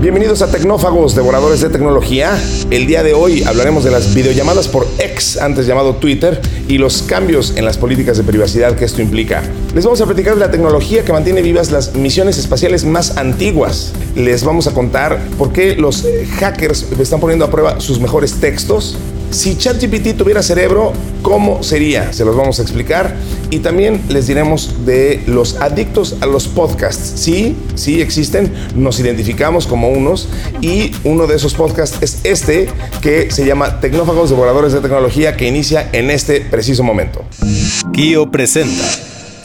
Bienvenidos a Tecnófagos, devoradores de tecnología. El día de hoy hablaremos de las videollamadas por X, antes llamado Twitter, y los cambios en las políticas de privacidad que esto implica. Les vamos a platicar de la tecnología que mantiene vivas las misiones espaciales más antiguas. Les vamos a contar por qué los hackers están poniendo a prueba sus mejores textos si ChatGPT tuviera cerebro, ¿cómo sería? Se los vamos a explicar. Y también les diremos de los adictos a los podcasts. Sí, sí existen, nos identificamos como unos. Y uno de esos podcasts es este, que se llama Tecnófagos Devoradores de Tecnología, que inicia en este preciso momento. Kio presenta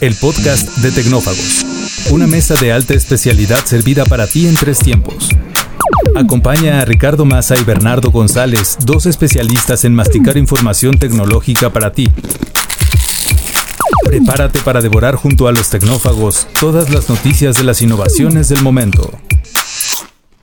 el podcast de Tecnófagos. Una mesa de alta especialidad servida para ti en tres tiempos Acompaña a Ricardo Massa y Bernardo González, dos especialistas en masticar información tecnológica para ti. Prepárate para devorar junto a los tecnófagos todas las noticias de las innovaciones del momento.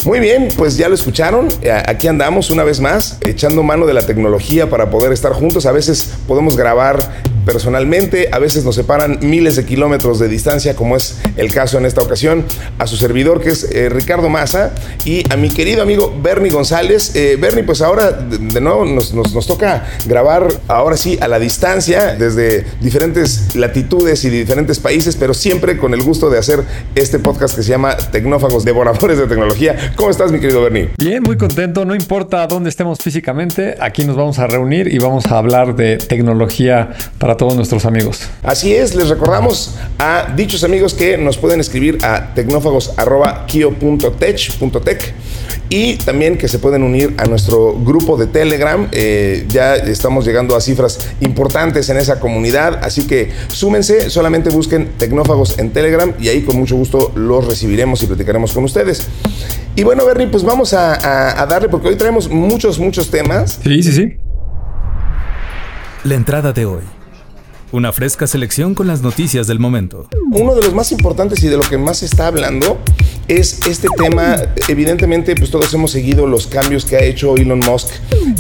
Muy bien, pues ya lo escucharon. Eh, aquí andamos una vez más, echando mano de la tecnología para poder estar juntos. A veces podemos grabar personalmente, a veces nos separan miles de kilómetros de distancia, como es el caso en esta ocasión, a su servidor que es eh, Ricardo Maza y a mi querido amigo Bernie González. Eh, Bernie, pues ahora de, nuevo nos, nos, toca grabar ahora sí a la distancia, desde diferentes latitudes y diferentes países, pero siempre con el gusto de hacer este podcast que se llama Tecnófagos Devoradores de Tecnología. ¿Cómo estás, mi querido Bernie? Bien, muy contento. No importa dónde estemos físicamente, aquí nos vamos a reunir y vamos a hablar de tecnología para todos nuestros amigos. Así es, les recordamos a dichos amigos que nos pueden escribir a tecnófagos.kio.tech.tech y también que se pueden unir a nuestro grupo de Telegram. Eh, ya estamos llegando a cifras importantes en esa comunidad, así que súmense, solamente busquen Tecnófagos en Telegram y ahí con mucho gusto los recibiremos y platicaremos con ustedes. Y bueno, Bernie, pues vamos a, darle, porque hoy traemos muchos, muchos temas. Sí, sí, sí. La entrada de hoy. Una fresca selección con las noticias del momento. Uno de los más importantes y de lo que más se está hablando es este tema. Evidentemente, pues todos hemos seguido los cambios que ha hecho Elon Musk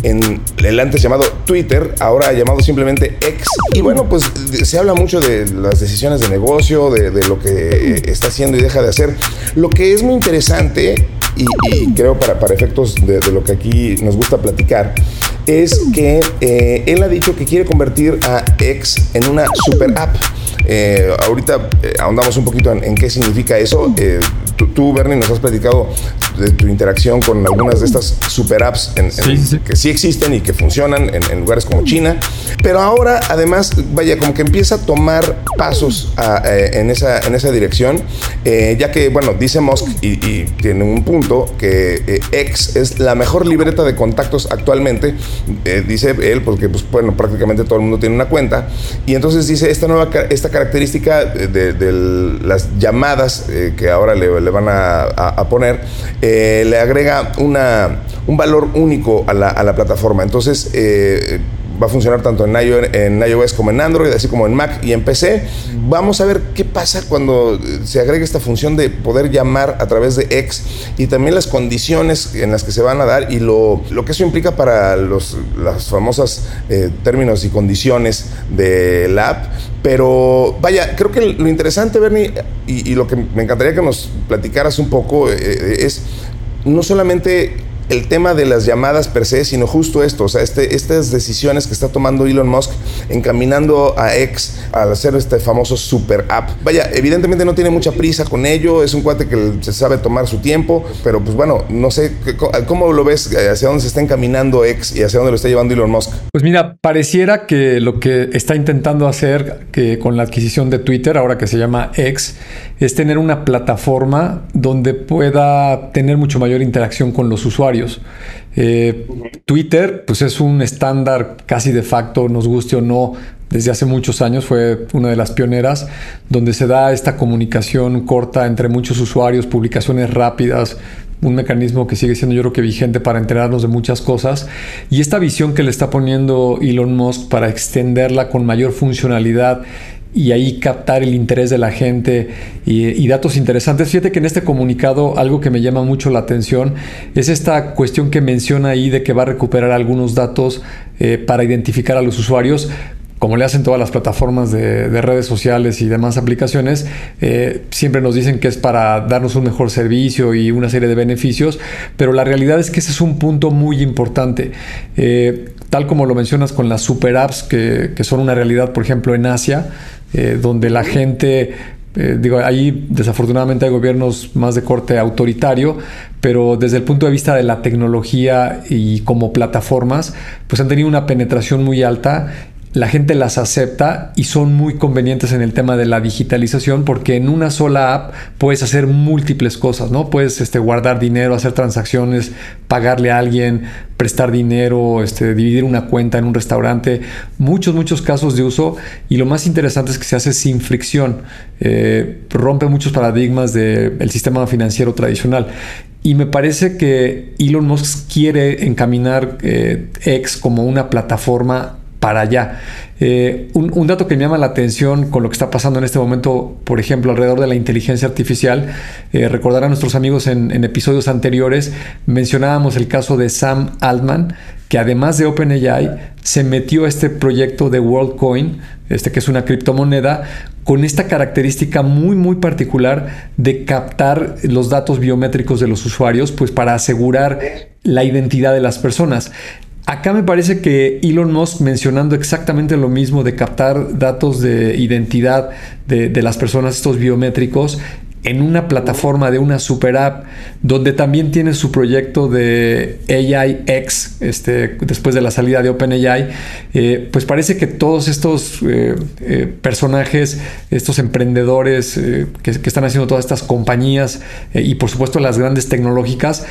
en el antes llamado Twitter, ahora llamado simplemente X. Y bueno, pues se habla mucho de las decisiones de negocio, de, lo que está haciendo y deja de hacer. Lo que es muy interesante y, creo para, para efectos de, lo que aquí nos gusta platicar, es que eh, él ha dicho que quiere convertir a X en una super app. Eh, ahorita eh, ahondamos un poquito en, qué significa eso. tú, Bernie, nos has platicado de tu interacción con algunas de estas super apps que sí existen y que funcionan en, lugares como China. Pero ahora, además, vaya, como que empieza a tomar pasos en, esa, en esa dirección, ya que, bueno, dice Musk y, y tiene un punto que X es la mejor libreta de contactos actualmente eh, dice él, porque pues bueno, prácticamente todo el mundo tiene una cuenta, y entonces dice esta nueva, esta característica de, las llamadas eh, que ahora le, van a, poner, eh, le agrega una, un valor único a la, a la plataforma. Entonces, va a funcionar tanto en iOS, en iOS, como en Android, así como en Mac y en PC. Vamos a ver qué pasa cuando se agregue esta función de poder llamar a través de X y también las condiciones en las que se van a dar y lo, lo que eso implica para los las famosas eh, términos y condiciones de la app. Pero vaya, creo que lo interesante, Bernie, y, lo que me encantaría que nos platicaras un poco eh, es no solamente el tema de las llamadas per se, sino justo esto, o sea, este, estas decisiones que está tomando Elon Musk encaminando a X al hacer este famoso super app. Vaya, evidentemente no tiene mucha prisa con ello, es un cuate que se sabe tomar su tiempo, pero pues bueno, no sé, ¿cómo lo ves? ¿Hacia dónde se está encaminando X y hacia dónde lo está llevando Elon Musk? Pues mira, pareciera que lo que está intentando hacer que con la adquisición de Twitter, ahora que se llama X, es tener una plataforma donde pueda tener mucho mayor interacción con los usuarios. Eh, Twitter, pues es un estándar casi de facto, nos guste o no, desde hace muchos años, fue una de las pioneras, donde se da esta comunicación corta entre muchos usuarios, publicaciones rápidas, un mecanismo que sigue siendo yo creo que vigente para enterarnos de muchas cosas. Y esta visión que le está poniendo Elon Musk para extenderla con mayor funcionalidad y ahí captar el interés de la gente y, datos interesantes. Fíjate que en este comunicado algo que me llama mucho la atención es esta cuestión que menciona ahí de que va a recuperar algunos datos eh, para identificar a los usuarios como le hacen todas las plataformas de, redes sociales y demás aplicaciones, eh, siempre nos dicen que es para darnos un mejor servicio y una serie de beneficios, pero la realidad es que ese es un punto muy importante. Eh, tal como lo mencionas con las super apps que, que son una realidad, por ejemplo, en Asia, eh, donde la gente digo, ahí desafortunadamente hay gobiernos más de corte autoritario, pero desde el punto de vista de la tecnología y como plataformas, pues han tenido una penetración muy alta la gente las acepta y son muy convenientes en el tema de la digitalización porque en una sola app puedes hacer múltiples cosas, ¿no? Puedes este, guardar dinero, hacer transacciones, pagarle a alguien, prestar dinero, este, dividir una cuenta en un restaurante, muchos, muchos casos de uso y lo más interesante es que se hace sin fricción, eh, rompe muchos paradigmas del sistema financiero tradicional. Y me parece que Elon Musk quiere encaminar eh, X como una plataforma para allá. Eh, un, dato que me llama la atención con lo que está pasando en este momento, por ejemplo, alrededor de la inteligencia artificial, eh, recordar a nuestros amigos en, episodios anteriores, mencionábamos el caso de Sam Altman, que además de OpenAI, se metió a este proyecto de WorldCoin, este que es una criptomoneda, con esta característica muy muy particular de captar los datos biométricos de los usuarios, pues para asegurar la identidad de las personas. Acá me parece que Elon Musk mencionando exactamente lo mismo de captar datos de identidad de, las personas, estos biométricos, en una plataforma de una super app donde también tiene su proyecto de AI X este, después de la salida de OpenAI, eh, pues parece que todos estos eh, eh, personajes, estos emprendedores que, que, están haciendo todas estas compañías y por supuesto las grandes tecnológicas,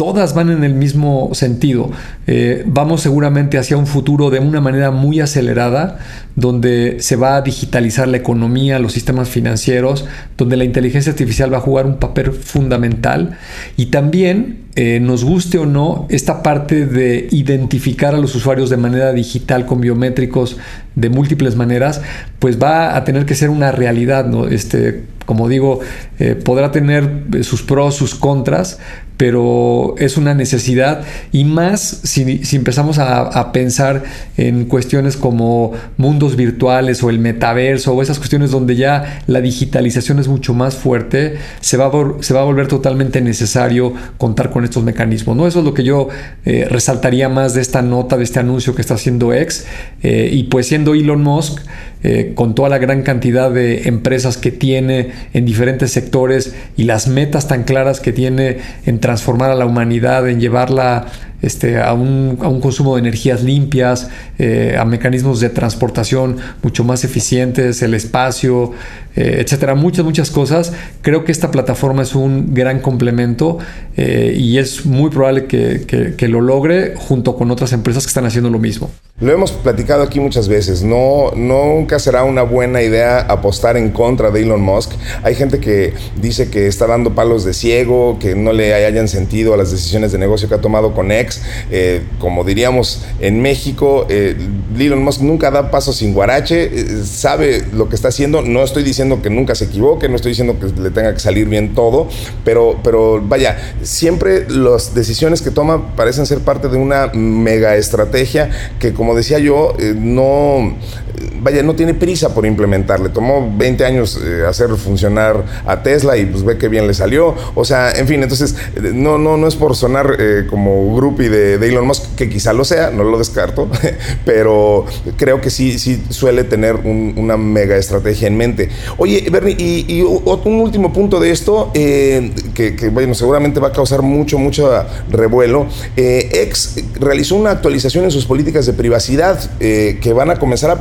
todas van en el mismo sentido. Eh, vamos seguramente hacia un futuro de una manera muy acelerada, donde se va a digitalizar la economía, los sistemas financieros, donde la inteligencia artificial va a jugar un papel fundamental y también, eh, nos guste o no, esta parte de identificar a los usuarios de manera digital con biométricos de múltiples maneras, pues va a tener que ser una realidad, ¿no? Este, como digo, eh, podrá tener sus pros, sus contras, pero es una necesidad y más si, empezamos a, pensar en cuestiones como mundos virtuales o el metaverso o esas cuestiones donde ya la digitalización es mucho más fuerte, se va a, se va a volver totalmente necesario contar con estos mecanismos. ¿no? Eso es lo que yo eh, resaltaría más de esta nota, de este anuncio que está haciendo X eh, y pues siendo Elon Musk, eh, con toda la gran cantidad de empresas que tiene en diferentes sectores y las metas tan claras que tiene en transformar a la humanidad, en llevarla este, a, un, consumo de energías limpias, eh, a mecanismos de transportación mucho más eficientes, el espacio, eh, etcétera, muchas, muchas cosas. Creo que esta plataforma es un gran complemento y es muy probable que, que lo logre junto con otras empresas que están haciendo lo mismo. Lo hemos platicado aquí muchas veces, no, nunca será una buena idea apostar en contra de Elon Musk. Hay gente que dice que está dando palos de ciego, que no le hayan sentido a las decisiones de negocio que ha tomado con X. Eh, como diríamos en México, eh, Elon Musk nunca da pasos sin guarache, eh, sabe lo que está haciendo. No estoy diciendo que nunca se equivoque, no estoy diciendo que le tenga que salir bien todo, pero, pero vaya, siempre las decisiones que toma parecen ser parte de una mega estrategia que como decía yo, eh, no, vaya, no tiene prisa por implementar. Le tomó 20 años eh, hacer funcionar a Tesla y pues ve que bien le salió. O sea, en fin, entonces, eh, no, no, no es por sonar como groupie de, Elon Musk, que quizá lo sea, no lo descarto, pero creo que sí, sí suele tener una mega estrategia en mente. Oye, Bernie, y, un último punto de esto, que, bueno, seguramente va a causar mucho, mucho revuelo. Ex realizó una actualización en sus políticas de privacidad eh, que van a comenzar a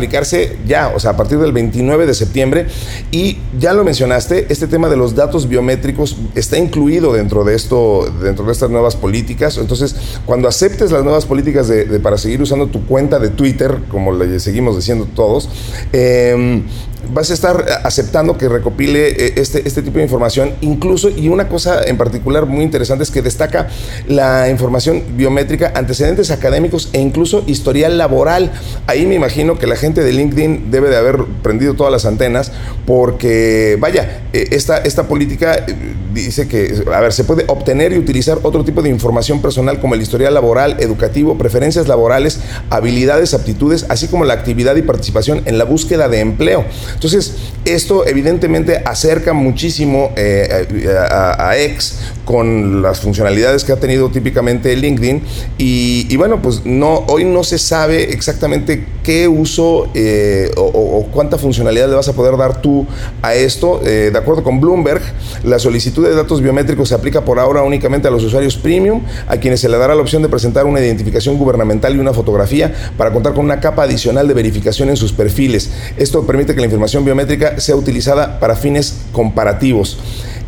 ya, o sea, a partir del 29 de septiembre. Y ya lo mencionaste, este tema de los datos biométricos está incluido dentro de esto, dentro de estas nuevas políticas. Entonces, cuando aceptes las nuevas políticas de, para seguir usando tu cuenta de Twitter, como le seguimos diciendo todos, em, vas a estar aceptando que recopile eh, este, este tipo de información, incluso, y una cosa en particular muy interesante es que destaca la información biométrica, antecedentes académicos e incluso historial laboral. Ahí me imagino que la gente de LinkedIn debe de haber prendido todas las antenas, porque, vaya, eh, esta, esta política eh, dice que, a ver, se puede obtener y utilizar otro tipo de información personal como el historial laboral, educativo, preferencias laborales, habilidades, aptitudes, así como la actividad y participación en la búsqueda de empleo. Entonces, esto evidentemente acerca muchísimo eh, a, X con las funcionalidades que ha tenido típicamente LinkedIn y, bueno, pues no, hoy no se sabe exactamente qué uso eh, o, cuánta funcionalidad le vas a poder dar tú a esto. Eh, de acuerdo con Bloomberg, la solicitud de datos biométricos se aplica por ahora únicamente a los usuarios premium, a quienes se le dará la opción de presentar una identificación gubernamental y una fotografía para contar con una capa adicional de verificación en sus perfiles. Esto permite que la información biométrica sea utilizada para fines comparativos.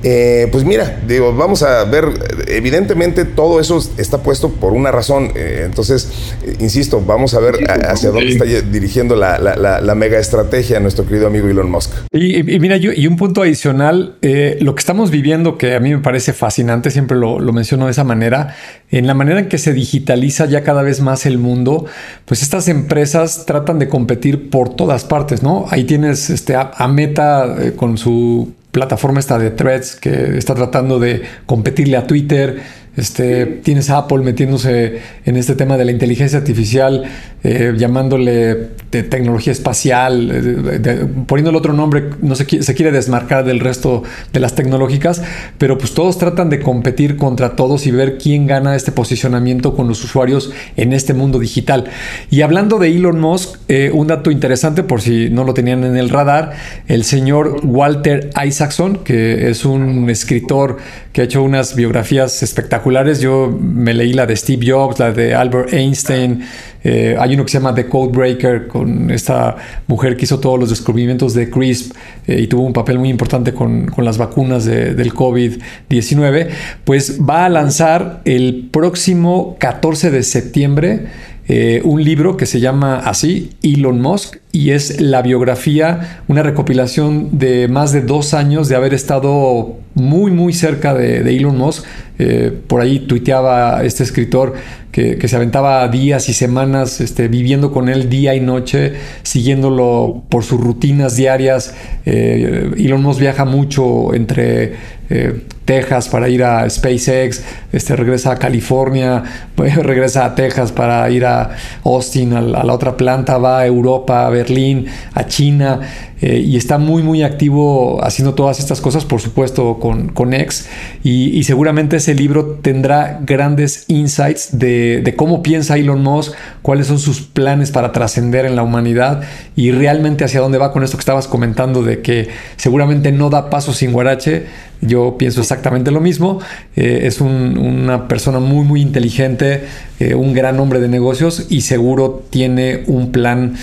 Eh, pues mira, digo, vamos a ver, evidentemente todo eso está puesto por una razón, eh, entonces, eh, insisto, vamos a ver hacia dónde está dirigiendo la, la, mega estrategia nuestro querido amigo Elon Musk. Y, mira, yo, y un punto adicional, lo que estamos viviendo, que a mí me parece fascinante, siempre lo, lo menciono de esa manera, en la manera en que se digitaliza ya cada vez más el mundo, pues estas empresas tratan de competir por todas partes, ¿no? Ahí tienes este, a Meta con su plataforma esta de threads que está tratando de competirle a Twitter este, tienes Apple metiéndose en este tema de la inteligencia artificial, eh, llamándole de tecnología espacial, eh, poniéndole otro nombre, no se, se quiere desmarcar del resto de las tecnológicas, pero pues todos tratan de competir contra todos y ver quién gana este posicionamiento con los usuarios en este mundo digital. Y hablando de Elon Musk, eh, un dato interesante por si no lo tenían en el radar, el señor Walter Isaacson, que es un escritor que ha hecho unas biografías espectaculares. Yo me leí la de Steve Jobs, la de Albert Einstein. Eh, hay uno que se llama The Code Breaker, con esta mujer que hizo todos los descubrimientos de CRISP eh, y tuvo un papel muy importante con, con las vacunas del COVID-19. Pues va a lanzar el próximo 14 de septiembre eh, un libro que se llama así, Elon Musk, y es la biografía, una recopilación de más de dos años de haber estado muy, muy cerca de, Elon Musk. Eh, por ahí tuiteaba este escritor que, se aventaba días y semanas este, viviendo con él día y noche, siguiéndolo por sus rutinas diarias. Eh, Elon Musk viaja mucho entre eh, Texas para ir a SpaceX, este, regresa a California, regresa a Texas para ir a Austin, a, la otra planta, va a Europa, a Berlín, a China. Eh, y está muy muy activo haciendo todas estas cosas, por supuesto con, con X, y, seguramente ese libro tendrá grandes insights de, de, cómo piensa Elon Musk, cuáles son sus planes para trascender en la humanidad y realmente hacia dónde va con esto que estabas comentando de que seguramente no da paso sin guarache. Yo pienso exactamente lo mismo. Eh, es una persona muy, muy inteligente, eh, un gran hombre de negocios y seguro tiene un plan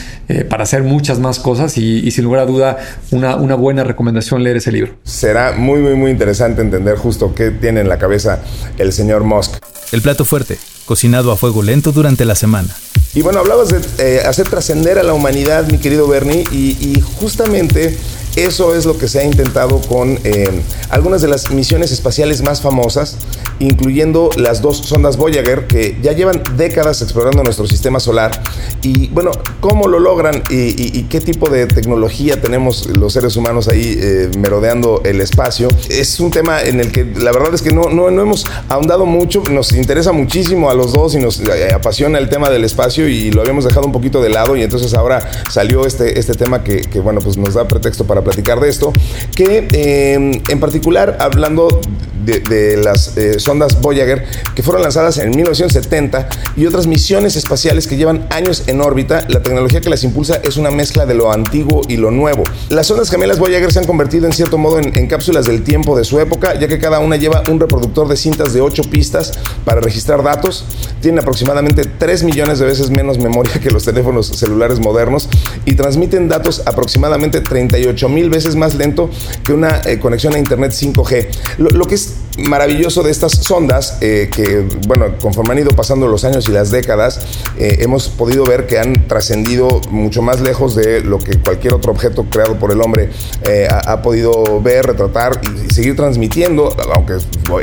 para hacer muchas más cosas y, y sin lugar a duda una, una buena recomendación leer ese libro. Será muy, muy, muy interesante entender justo qué tiene en la cabeza el señor Musk. El plato fuerte, cocinado a fuego lento durante la semana. Y bueno, hablabas de eh, hacer trascender a la humanidad, mi querido Bernie, y, y justamente eso es lo que se ha intentado con eh, algunas de las misiones espaciales más famosas, incluyendo las dos sondas Voyager que ya llevan décadas explorando nuestro sistema solar. Y bueno, ¿cómo lo logran y, qué tipo de tecnología tenemos los seres humanos ahí eh, merodeando el espacio? Es un tema en el que la verdad es que no, no, hemos ahondado mucho, nos interesa muchísimo a los dos y nos eh, apasiona el tema del espacio y lo habíamos dejado un poquito de lado y entonces ahora salió este, este tema que, que bueno, pues nos da pretexto para platicar de esto, que eh, en particular hablando de, las eh, sondas Voyager que fueron lanzadas en 1970 y otras misiones espaciales que llevan años en órbita, la tecnología que las impulsa es una mezcla de lo antiguo y lo nuevo. Las sondas gemelas Voyager se han convertido en cierto modo en, cápsulas del tiempo de su época, ya que cada una lleva un reproductor de cintas de 8 pistas para registrar datos, tienen aproximadamente 3 millones de veces menos memoria que los teléfonos celulares modernos y transmiten datos aproximadamente 38 mil veces más lento que una eh, conexión a Internet 5G. Lo, que es maravilloso de estas sondas, eh, que, bueno, conforme han ido pasando los años y las décadas, eh, hemos podido ver que han trascendido mucho más lejos de lo que cualquier otro objeto creado por el hombre eh, ha, podido ver, retratar y, seguir transmitiendo, aunque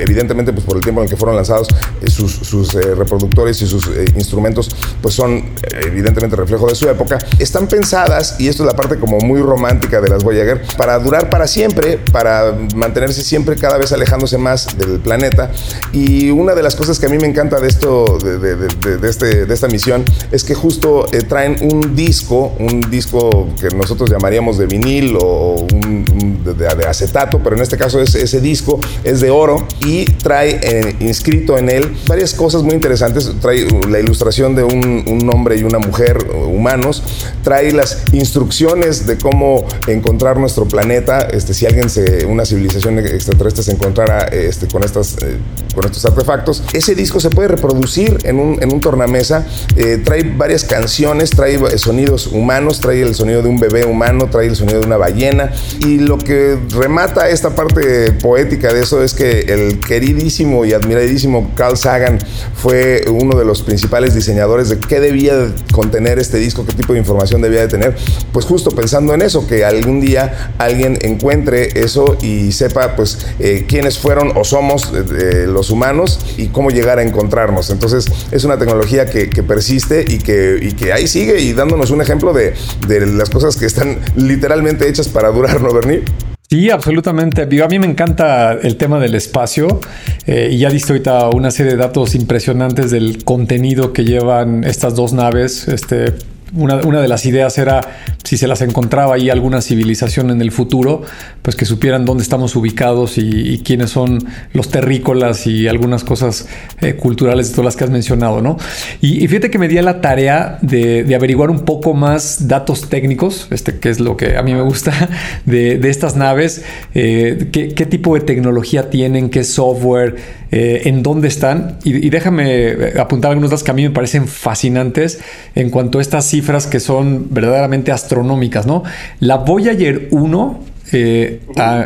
evidentemente pues, por el tiempo en el que fueron lanzados, sus, sus reproductores y sus instrumentos pues son evidentemente reflejo de su época, están pensadas, y esto es la parte como muy romántica de las Voyager, para durar para siempre, para mantenerse siempre cada vez alejándose más del planeta. Y una de las cosas que a mí me encanta de esto, de, este, de esta misión, es que justo eh, traen un disco, un disco que nosotros llamaríamos de vinil o un, de, acetato, pero en este caso es, ese disco es de oro y trae eh, inscrito en él varias cosas muy interesantes. Trae la ilustración de un, un hombre y una mujer humanos, trae las instrucciones de cómo encontrar nuestro planeta, este, si alguien se, una civilización extraterrestre se encontrara este, con, estas, eh, con estos artefactos. Ese disco se puede reproducir en un, en un tornamesa, eh, trae varias canciones, trae sonidos humanos, trae el sonido de un bebé humano, trae el sonido de una ballena y lo que remata esta parte poética de eso es que el queridísimo y admiradísimo Carl Sagan fue uno de los principales diseñadores de qué debía contener este disco, qué tipo de información debía de tener, pues justo pensando en eso, que algún día alguien encuentre eso y sepa pues eh, quiénes fueron o somos eh, los humanos y cómo llegar a encontrarnos. Entonces es una tecnología que, persiste y que, y que ahí sigue y dándonos un ejemplo de, de las cosas que están literalmente hechas para durar, ¿no, Bernie? Sí, absolutamente. a mí me encanta el tema del espacio eh, y ya visto ahorita una serie de datos impresionantes del contenido que llevan estas dos naves. Este, una, una, de las ideas era si se las encontraba ahí alguna civilización en el futuro, pues que supieran dónde estamos ubicados y, quiénes son los terrícolas y algunas cosas eh, culturales de todas las que has mencionado, ¿no? Y, fíjate que me di a la tarea de, averiguar un poco más datos técnicos, este, que es lo que a mí me gusta de, estas naves, eh, qué, qué, tipo de tecnología tienen, qué software, eh, en dónde están. Y, déjame apuntar algunos datos que a mí me parecen fascinantes en cuanto a estas cifras que son verdaderamente astronómicas, ¿no? La Voyager 1 eh,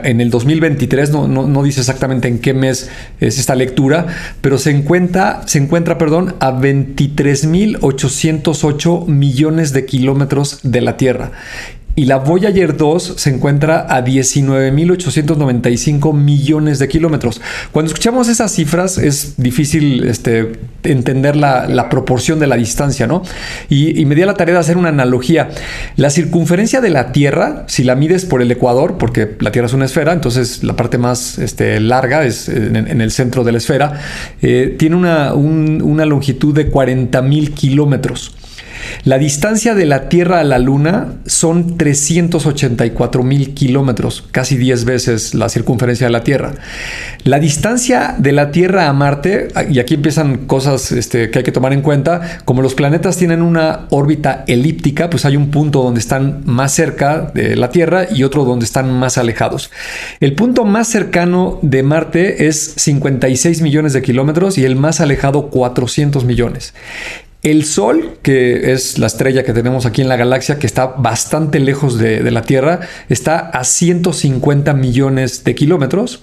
en el 2023, no, no, dice exactamente en qué mes es esta lectura, pero se encuentra, se encuentra perdón, a 23.808 millones de kilómetros de la Tierra y la Voyager 2 se encuentra a 19.895 millones de kilómetros. Cuando escuchamos esas cifras es difícil este, entender la, proporción de la distancia, ¿no? Y, me di a la tarea de hacer una analogía. La circunferencia de la Tierra, si la mides por el ecuador, porque la Tierra es una esfera, entonces la parte más este, larga es en, el centro de la esfera, eh, tiene una, una longitud de 40.000 kilómetros. La distancia de la Tierra a la Luna son 384 mil kilómetros, casi 10 veces la circunferencia de la Tierra. La distancia de la Tierra a Marte, y aquí empiezan cosas este, que hay que tomar en cuenta, como los planetas tienen una órbita elíptica, pues hay un punto donde están más cerca de la Tierra y otro donde están más alejados. El punto más cercano de Marte es 56 millones de kilómetros y el más alejado 400 millones. El Sol, que es la estrella que tenemos aquí en la galaxia, que está bastante lejos de, la Tierra, está a 150 millones de kilómetros.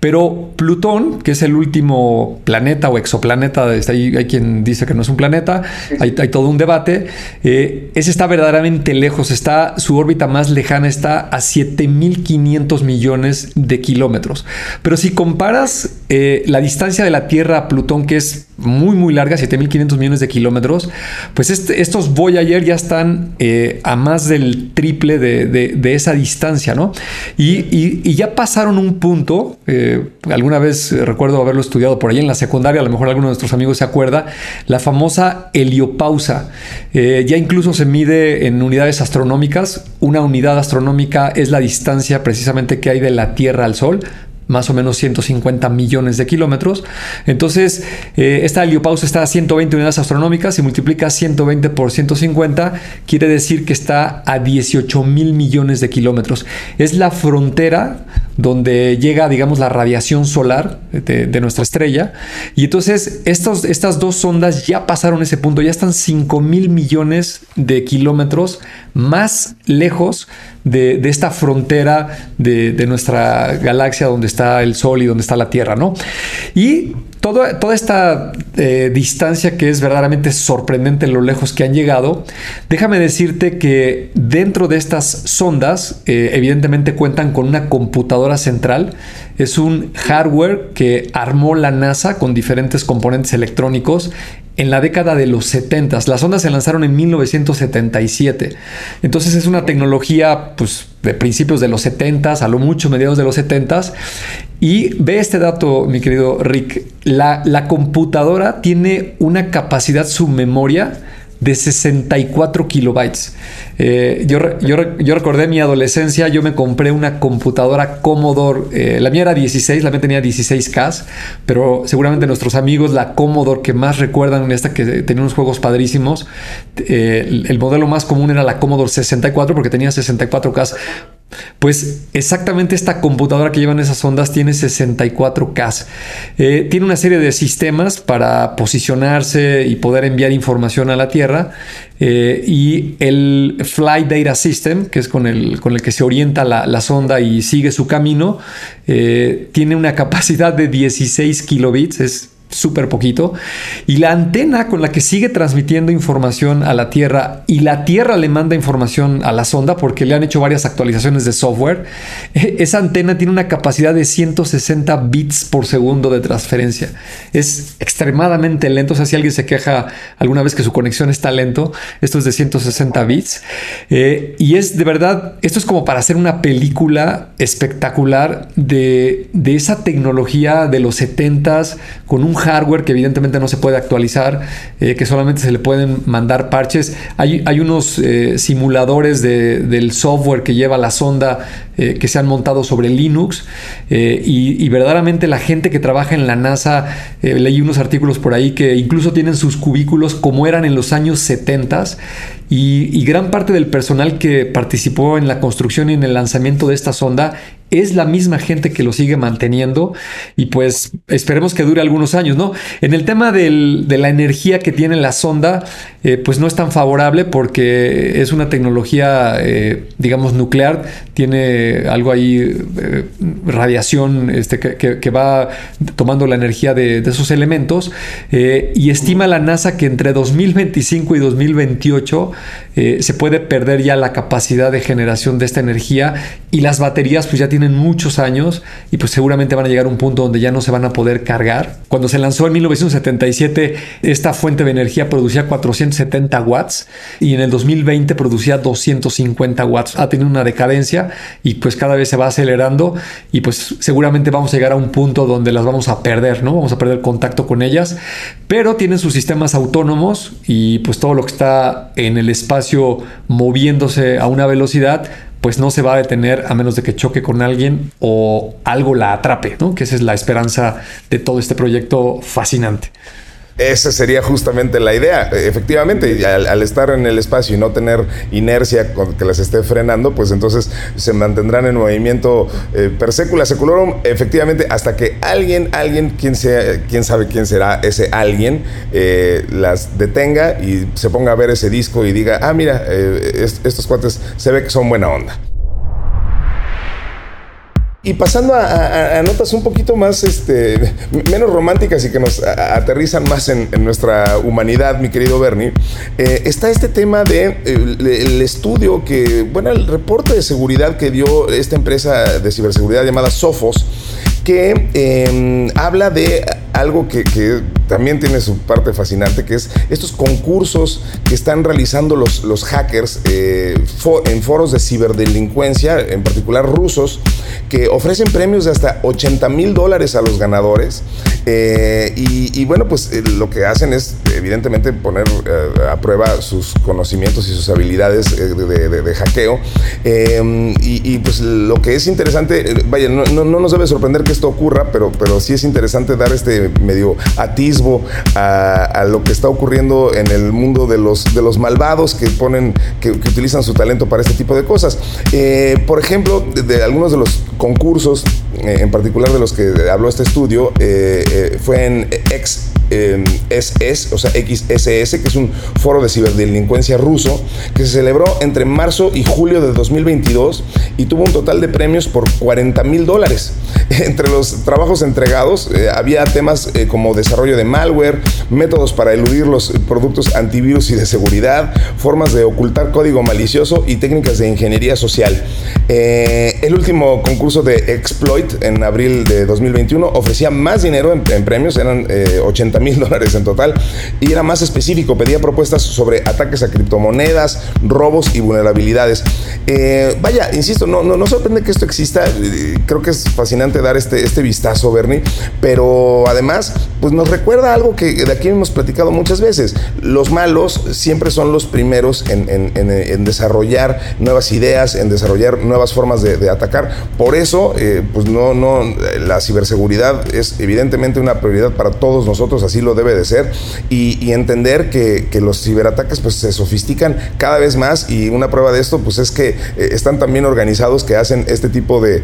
Pero Plutón, que es el último planeta o exoplaneta, hay, hay quien dice que no es un planeta, hay, todo un debate, eh, ese está verdaderamente lejos, está, su órbita más lejana está a 7.500 millones de kilómetros. Pero si comparas eh, la distancia de la Tierra a Plutón, que es muy, muy larga, 7.500 millones de kilómetros, pues este, estos Voyager ya están eh, a más del triple de, esa distancia, ¿no? Y, y, ya pasaron un punto, eh, alguna vez recuerdo haberlo estudiado por ahí en la secundaria, a lo mejor alguno de nuestros amigos se acuerda, la famosa heliopausa. Eh, ya incluso se mide en unidades astronómicas. Una unidad astronómica es la distancia precisamente que hay de la Tierra al Sol más o menos 150 millones de kilómetros. Entonces, eh, esta heliopausa está a 120 unidades astronómicas. Si multiplica 120 por 150, quiere decir que está a 18 mil millones de kilómetros. Es la frontera donde llega, digamos, la radiación solar de, nuestra estrella. Y entonces estas dos sondas ya pasaron ese punto, ya están 5 mil millones de kilómetros más lejos de, esta frontera de, nuestra galaxia donde está el Sol y donde está la Tierra, ¿no? Y toda, esta eh, distancia que es verdaderamente sorprendente lo lejos que han llegado, déjame decirte que dentro de estas sondas, eh, evidentemente cuentan con una computadora central. Es un hardware que armó la NASA con diferentes componentes electrónicos en la década de los 70. Las ondas se lanzaron en 1977. Entonces es una tecnología pues, de principios de los 70, a lo mucho mediados de los 70. Y ve este dato, mi querido Rick. La, la computadora tiene una capacidad submemoria de 64 kilobytes. Eh, yo, yo, recordé mi adolescencia, yo me compré una computadora Commodore, eh, la mía era 16, la mía tenía 16K, pero seguramente nuestros amigos, la Commodore que más recuerdan, esta que tenía unos juegos padrísimos, eh, el, el modelo más común era la Commodore 64 porque tenía 64K pues exactamente esta computadora que llevan esas ondas tiene 64K. Eh, tiene una serie de sistemas para posicionarse y poder enviar información a la Tierra. Eh, y el Flight Data System, que es con el, con el que se orienta la, sonda y sigue su camino, eh, tiene una capacidad de 16 kilobits. Es súper poquito. Y la antena con la que sigue transmitiendo información a la Tierra y la Tierra le manda información a la sonda porque le han hecho varias actualizaciones de software, esa antena tiene una capacidad de 160 bits por segundo de transferencia. Es extremadamente lento. O sea, si alguien se queja alguna vez que su conexión está lento, esto es de 160 bits. Eh, y es de verdad, esto es como para hacer una película espectacular de, de esa tecnología de los 70s con un hardware que evidentemente no se puede actualizar, eh, que solamente se le pueden mandar parches. Hay, unos eh, simuladores del software que lleva la sonda eh, que se han montado sobre Linux y, verdaderamente la gente que trabaja en la NASA, leí unos artículos por ahí que incluso tienen sus cubículos como eran en los años 70 y, y gran parte del personal que participó en la construcción y en el lanzamiento de esta sonda es la misma gente que lo sigue manteniendo y pues esperemos que dure algunos años, ¿no? En el tema de la energía que tiene la sonda, eh, pues no es tan favorable porque es una tecnología, eh, digamos, nuclear, tiene algo ahí, eh, radiación este, que, va tomando la energía de, esos elementos y estima la NASA que entre 2025 y 2028 se puede perder ya la capacidad de generación de esta energía y las baterías pues ya tienen muchos años y pues seguramente van a llegar a un punto donde ya no se van a poder cargar. Cuando se lanzó en 1977, esta fuente de energía producía 470 watts y en el 2020 producía 250 watts. Ha tenido una decadencia y pues cada vez se va acelerando y pues seguramente vamos a llegar a un punto donde las vamos a perder, ¿no? Vamos a perder contacto con ellas, pero tienen sus sistemas autónomos y pues todo lo que está en el espacio moviéndose a una velocidad pues no se va a detener a menos de que choque con alguien o algo la atrape, ¿no? Que esa es la esperanza de todo este proyecto fascinante. Esa sería justamente la idea. Efectivamente, al, estar en el espacio y no tener inercia que las esté frenando, pues entonces se mantendrán en movimiento eh, per secula seculorum, efectivamente, hasta que alguien, alguien, quien, sea, quién sabe quién será ese alguien, eh, las detenga y se ponga a ver ese disco y diga, ah, mira, eh, estos cuates se ve que son buena onda. Y pasando a, notas un poquito más, este, menos románticas y que nos aterrizan más en, nuestra humanidad, mi querido Bernie, eh, está este tema de el, estudio que, bueno, el reporte de seguridad que dio esta empresa de ciberseguridad llamada Sophos, que em, habla de algo que, también tiene su parte fascinante, que es estos concursos que están realizando los, los hackers eh, en foros de ciberdelincuencia, en particular rusos, que ofrecen premios de hasta 80 mil dólares a los ganadores y, bueno, pues lo que hacen es evidentemente poner a prueba sus conocimientos y sus habilidades de, hackeo. Y, pues lo que es interesante, vaya, no, no, nos debe sorprender que esto ocurra, pero, pero sí es interesante dar este medio atisbo a, lo que está ocurriendo en el mundo de los, de los malvados que ponen, que, utilizan su talento para este tipo de cosas. Eh, por ejemplo, de, algunos de los concursos, eh, en particular de los que habló este estudio, eh, fue en ex XSS, o sea, XSS, que es un foro de ciberdelincuencia ruso, que se celebró entre marzo y julio de 2022 y tuvo un total de premios por 40 mil dólares. Entre los trabajos entregados eh, había temas eh, como desarrollo de malware, métodos para eludir los productos antivirus y de seguridad, formas de ocultar código malicioso y técnicas de ingeniería social. Eh, el último concurso de Exploit en abril de 2021 ofrecía más dinero en, premios, eran 80 mil dólares en total, y era más específico, pedía propuestas sobre ataques a criptomonedas, robos y vulnerabilidades. Eh, vaya, insisto, no, no, no sorprende que esto exista, eh, creo que es fascinante dar este, este vistazo, Bernie, pero además, pues nos recuerda algo que de aquí hemos platicado muchas veces, los malos siempre son los primeros en, desarrollar nuevas ideas, en desarrollar nuevas formas de, atacar, por eso, eh, pues no, no, la ciberseguridad es evidentemente una prioridad para todos nosotros, así lo debe de ser, y, entender que, los ciberataques pues se sofistican cada vez más y una prueba de esto pues es que eh, están también organizados que hacen este tipo de,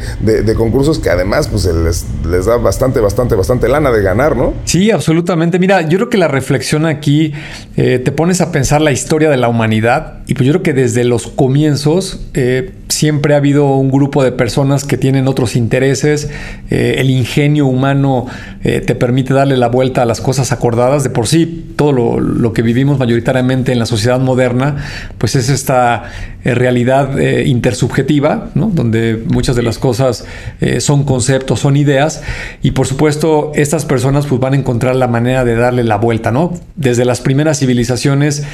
concursos que además pues les, les, da bastante, bastante, bastante lana de ganar, ¿no? Sí, absolutamente. Mira, yo creo que la reflexión aquí eh, te pones a pensar la historia de la humanidad y pues yo creo que desde los comienzos eh, siempre ha habido un grupo de personas que tienen otros intereses, el ingenio humano te permite darle la vuelta a las cosas acordadas. De por sí, todo lo, que vivimos mayoritariamente en la sociedad moderna, pues es esta eh, realidad eh, intersubjetiva, donde muchas de las cosas eh, son conceptos, son ideas, y por supuesto estas personas pues, van a encontrar la manera de darle la vuelta. ¿no? Desde las primeras civilizaciones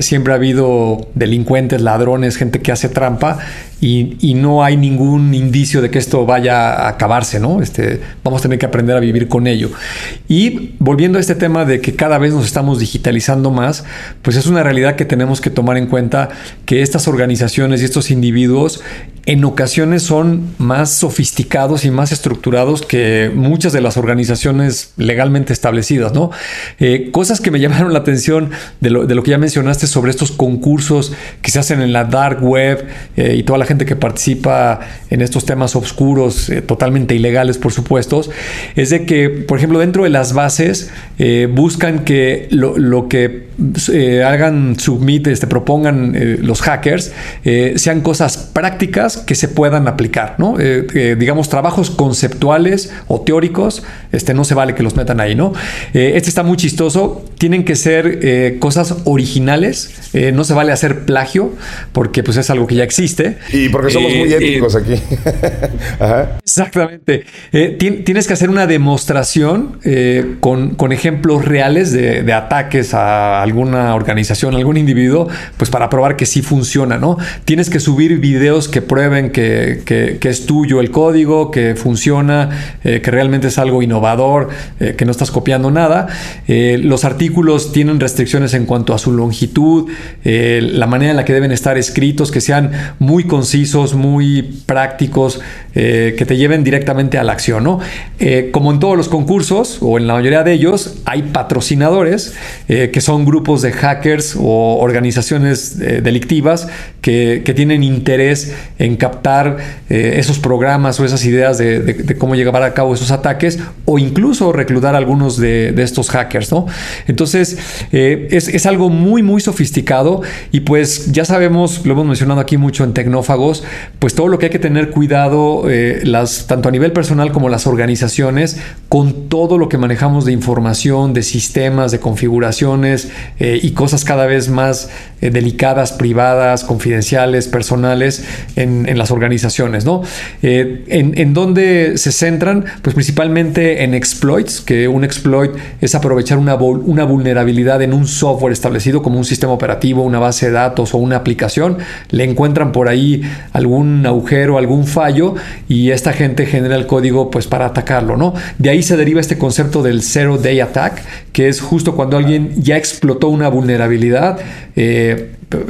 siempre ha habido delincuentes, ladrones, gente que hace trampa, y, no hay ningún indicio de que esto vaya a acabarse, ¿no? Este, vamos a tener que aprender a vivir con ello. Y volviendo a este tema de que cada vez nos estamos digitalizando más, pues es una realidad que tenemos que tomar en cuenta que estas organizaciones y estos individuos en ocasiones son más sofisticados y más estructurados que muchas de las organizaciones legalmente establecidas, ¿no? Eh, cosas que me llamaron la atención de lo, que ya mencionaste sobre estos concursos que se hacen en la dark web eh, y toda la gente que participa en estos temas oscuros, eh, totalmente ilegales, por supuesto, es de que, por ejemplo, dentro de las bases buscan que lo, que hagan submit, este, propongan los hackers, sean cosas prácticas que se puedan aplicar, ¿no? Eh, eh, digamos, trabajos conceptuales o teóricos, este, no se vale que los metan ahí, ¿no? Eh, este está muy chistoso, tienen que ser cosas originales, no se vale hacer plagio, porque pues es algo que ya existe. Y porque somos muy éticos aquí. Exactamente. tienes que hacer una demostración con, ejemplos reales de, de ataques a alguna organización, algún individuo, pues para probar que sí funciona, ¿no? Tienes que subir videos que prueben que, es tuyo el código, que funciona, eh, que realmente es algo innovador, eh, que no estás copiando nada. Eh, los artículos tienen restricciones en cuanto a su longitud, la manera en la que deben estar escritos, que sean muy concisos, muy prácticos, que te lleven directamente a la acción. ¿no? como en todos los concursos, o en la mayoría de ellos, hay patrocinadores, que son grupos de hackers o organizaciones delictivas que, que tienen interés en captar eh, esos programas o esas ideas de, cómo llevar a cabo esos ataques o incluso reclutar a algunos de, estos hackers, ¿no? Entonces, eh, es, algo muy, muy sofisticado y pues ya sabemos, lo hemos mencionado aquí mucho en Pues todo lo que hay que tener cuidado, eh, las, tanto a nivel personal como las organizaciones, con todo lo que manejamos de información, de sistemas, de configuraciones y cosas cada vez más eh, delicadas, privadas, confidenciales, personales en, las organizaciones. ¿no? Eh, en, en dónde se centran? Pues principalmente en exploits, que un exploit es aprovechar una, vulnerabilidad en un software establecido como un sistema operativo, una base de datos o una aplicación. Le encuentran por ahí algún agujero, algún fallo y esta gente genera el código pues para atacarlo. ¿no? De ahí se deriva este concepto del Zero Day Attack, que es justo cuando alguien ya explotó una vulnerabilidad, eh,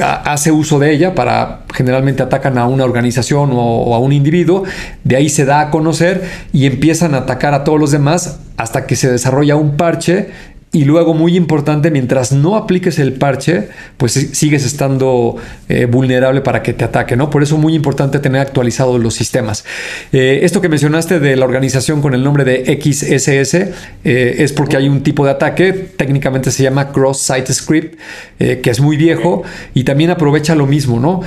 hace uso de ella para generalmente atacan a una organización o, a un individuo, de ahí se da a conocer y empiezan a atacar a todos los demás hasta que se desarrolla un parche y luego, muy importante, mientras no apliques el parche, pues sigues estando eh, vulnerable para que te ataque, ¿no? Por eso muy importante tener actualizados los sistemas. Eh, esto que mencionaste de la organización con el nombre de XSS eh, es porque hay un tipo de ataque, técnicamente se llama Cross-Site Script, que es muy viejo y también aprovecha lo mismo, ¿no?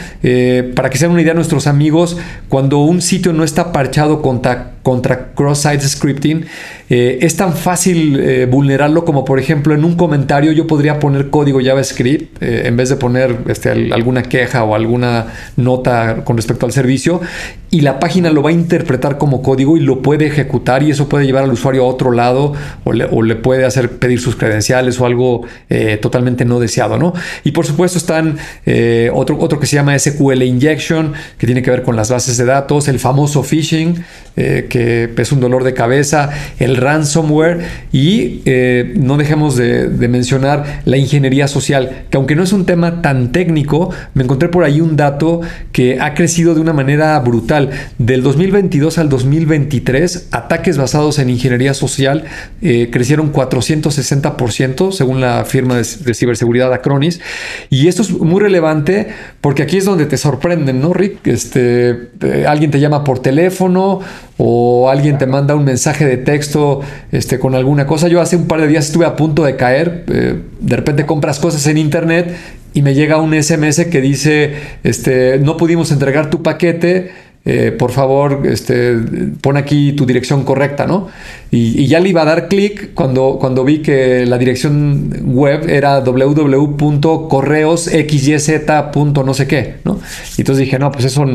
para que se den una idea nuestros amigos, cuando un sitio no está parchado contra, contra Cross-Site Scripting, es tan fácil vulnerarlo como por ejemplo, en un comentario yo podría poner código JavaScript eh, en vez de poner este, alguna queja o alguna nota con respecto al servicio y la página lo va a interpretar como código y lo puede ejecutar y eso puede llevar al usuario a otro lado o le, puede hacer pedir sus credenciales o algo eh, totalmente no deseado, ¿no? Y por supuesto están eh, otro, otro que se llama SQL Injection, que tiene que ver con las bases de datos, el famoso phishing, eh, es un dolor de cabeza, el ransomware y no dejemos de, de mencionar la ingeniería social, que aunque no es un tema tan técnico, me encontré por ahí un dato que ha crecido de una manera brutal del 2022 al 2023, ataques basados en ingeniería social eh, crecieron 460% según la firma de, ciberseguridad Acronis. Y esto es muy relevante porque aquí es donde te sorprenden, ¿no, Rick? Este, eh, alguien te llama por teléfono o alguien te manda un mensaje de texto este, con alguna cosa. Yo hace un par de días estuve a punto de caer. Eh, de repente compras cosas en internet y me llega un SMS que dice, este, no pudimos entregar tu paquete eh, por favor, este, pon aquí tu dirección correcta, ¿no? Y, ya le iba a dar clic cuando, cuando vi que la dirección web era www.correosxyz. no sé qué, ¿no? Y entonces dije, no, pues eso,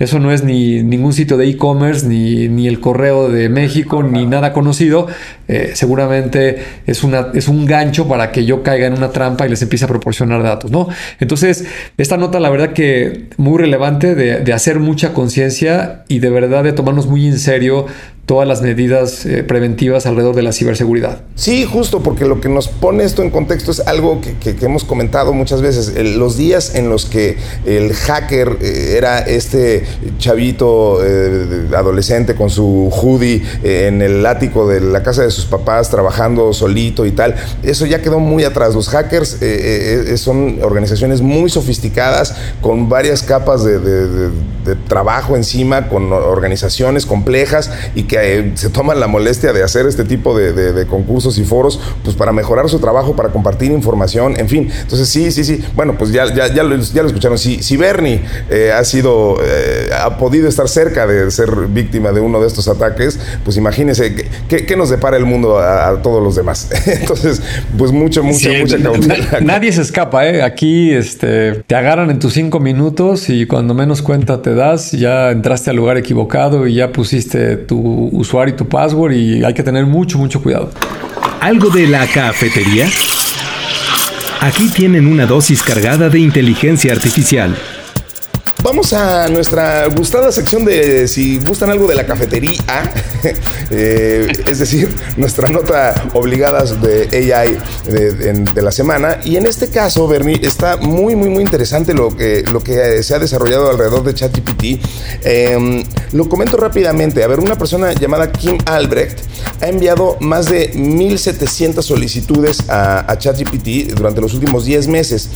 eso no es ni ningún sitio de e-commerce, ni, ni, el correo de México, ni nada conocido. Eh, seguramente es, una, es un gancho para que yo caiga en una trampa y les empiece a proporcionar datos, ¿no? Entonces, esta nota, la verdad que muy relevante de, de hacer mucha conciencia y de verdad de tomarnos muy en serio todas las medidas eh, preventivas alrededor de la ciberseguridad. Sí, justo porque lo que nos pone esto en contexto es algo que, hemos comentado muchas veces. los días en los que el hacker eh, era este chavito eh, adolescente con su hoodie en el ático de la casa de sus papás trabajando solito y tal, eso ya quedó muy atrás. Los hackers son organizaciones muy sofisticadas con varias capas de trabajo encima, con organizaciones complejas y que eh, se toman la molestia de hacer este tipo de, concursos y foros, pues para mejorar su trabajo, para compartir información, en fin. Entonces, sí, sí, sí. Bueno, pues ya, ya, ya, lo, ya lo escucharon. Si, si Bernie eh, ha sido, eh, ha podido estar cerca de ser víctima de uno de estos ataques, pues imagínense qué, nos depara el mundo a, todos los demás. Entonces, pues mucha, mucha, mucha cautela. Nadie se escapa, ¿eh? Aquí este, te agarran en tus cinco minutos y cuando menos cuenta te das, ya entraste al lugar equivocado y ya pusiste tu usuario y tu password y hay que tener mucho, mucho cuidado. ¿Algo de la cafetería? Aquí tienen una dosis cargada de inteligencia artificial. Vamos a nuestra gustada sección de si gustan algo de la cafetería, eh, es decir, nuestra nota obligadas de AI de, la semana. Y en este caso, Bernie, está muy, muy, muy interesante lo que, lo que se ha desarrollado alrededor de ChatGPT. Em, lo comento rápidamente. A ver, una persona llamada Kim Albrecht ha enviado más de 1.700 solicitudes a, ChatGPT durante los últimos 10 meses.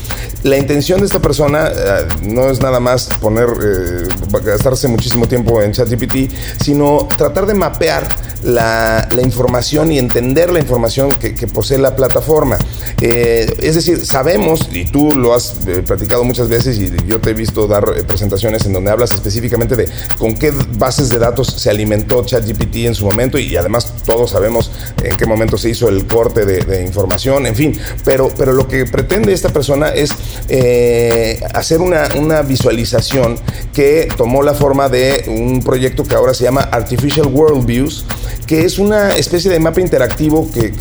La intención de esta persona eh, no es nada más poner, eh, gastarse muchísimo tiempo en ChatGPT, sino tratar de mapear la, información y entender la información que, posee la plataforma. Eh, es decir, sabemos, y tú lo has eh, platicado muchas veces y yo te he visto dar presentaciones en donde hablas específicamente de con qué bases de datos se alimentó ChatGPT en su momento y además todos sabemos en qué momento se hizo el corte de, información, en fin, pero, pero lo que pretende esta persona es hacer una, una visualización que tomó la forma de un proyecto que ahora se llama Artificial World Views, que es una especie de mapa interactivo que,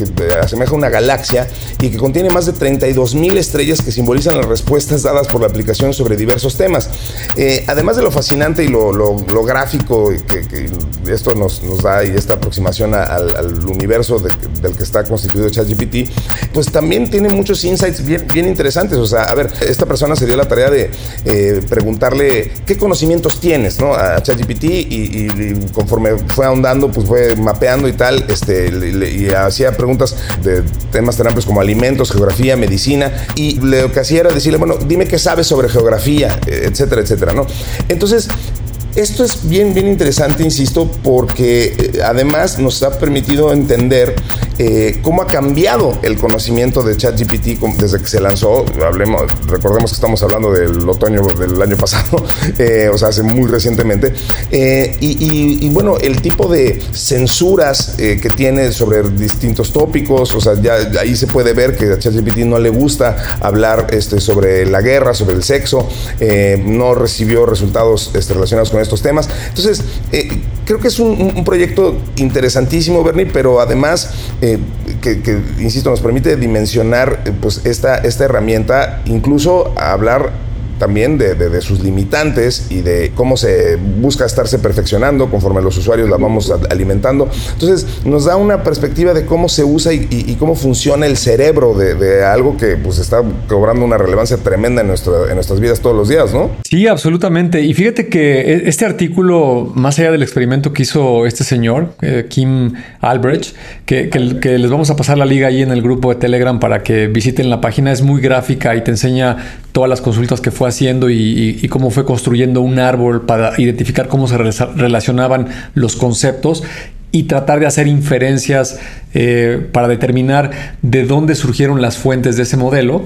asemeja a una galaxia y que contiene más de 32 mil estrellas que simbolizan las respuestas dadas por la aplicación sobre diversos temas. Eh, además de lo fascinante y lo, gráfico que, esto nos, da y esta aproximación al, universo del que está constituido ChatGPT, pues también tiene muchos insights bien, bien interesantes. O sea, a ver, esta persona se dio la tarea de eh, qué conocimientos tienes ¿no? a ChatGPT y, conforme fue ahondando, pues fue mapeando y tal, este, y hacía preguntas de temas tan amplios como alimentos, geografía, medicina, y lo que hacía era decirle, bueno, dime qué sabes sobre geografía, etcétera, etcétera, ¿no? Entonces, esto es bien, bien interesante, insisto, porque eh, además nos ha permitido entender eh, cómo ha cambiado el conocimiento de ChatGPT desde que se lanzó. Hablemos, recordemos que estamos hablando del otoño del año pasado, eh, o sea, hace muy recientemente. y, bueno, el tipo de censuras que tiene sobre distintos tópicos, o sea, ya ahí se puede ver que a ChatGPT no le gusta hablar este, sobre la guerra, sobre el sexo, no recibió resultados este, relacionados con estos temas. Entonces, eh, creo que es un, proyecto interesantísimo, Bernie, pero además, eh, que, insisto, nos permite dimensionar eh, pues, esta, esta herramienta, incluso hablar también de, sus limitantes y de cómo se busca estarse perfeccionando conforme los usuarios la vamos alimentando. Entonces nos da una perspectiva de cómo se usa y, cómo funciona el cerebro de, algo que pues está cobrando una relevancia tremenda en, en nuestras vidas todos los días, ¿no? Sí, absolutamente. Y fíjate que e, este artículo, más allá del experimento que hizo este señor, eh, Kim Albrecht, que, que les vamos a pasar la liga ahí en el grupo de Telegram para que visiten la página, es muy gráfica y te enseña todas las consultas que fue haciendo y, cómo fue construyendo un árbol para identificar cómo se relacionaban los conceptos y tratar de hacer inferencias eh, para determinar de dónde surgieron las fuentes de ese modelo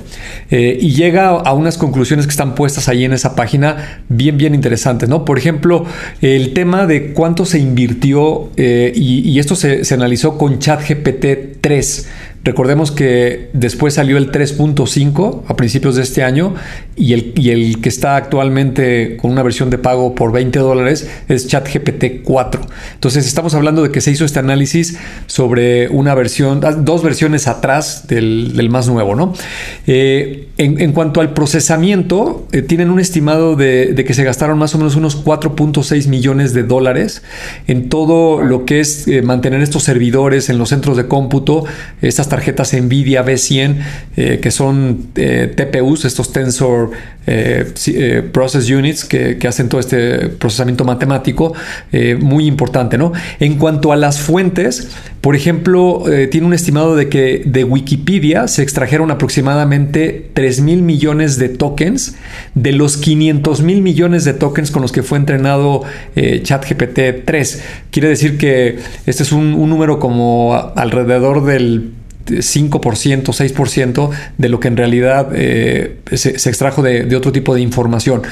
eh, y llega a unas conclusiones que están puestas ahí en esa página bien bien interesantes no por ejemplo el tema de cuánto se invirtió eh, y, esto se, se analizó con ChatGPT 3 Recordemos que después salió el 3.5 a principios de este año y el, y el que está actualmente con una versión de pago por 20 dólares es ChatGPT 4. Entonces estamos hablando de que se hizo este análisis sobre una versión, ah, dos versiones atrás del, más nuevo, ¿no? Eh, en, cuanto al procesamiento, eh, tienen un estimado de, que se gastaron más o menos unos 4.6 millones de dólares en todo lo que es eh, mantener estos servidores en los centros de cómputo, estas tarjetas Nvidia B100, que son TPUs, estos Tensor Process Units, que, que, hacen todo este procesamiento matemático, muy importante, ¿no? En cuanto a las fuentes, por ejemplo, eh, tiene un estimado de que de Wikipedia se extrajeron aproximadamente 3 mil millones de tokens de los 500 mil millones de tokens con los que fue entrenado eh, ChatGPT 3. Quiere decir que este es un, número como alrededor del 5%, 6% de lo que en realidad eh, se, extrajo de, otro tipo de información.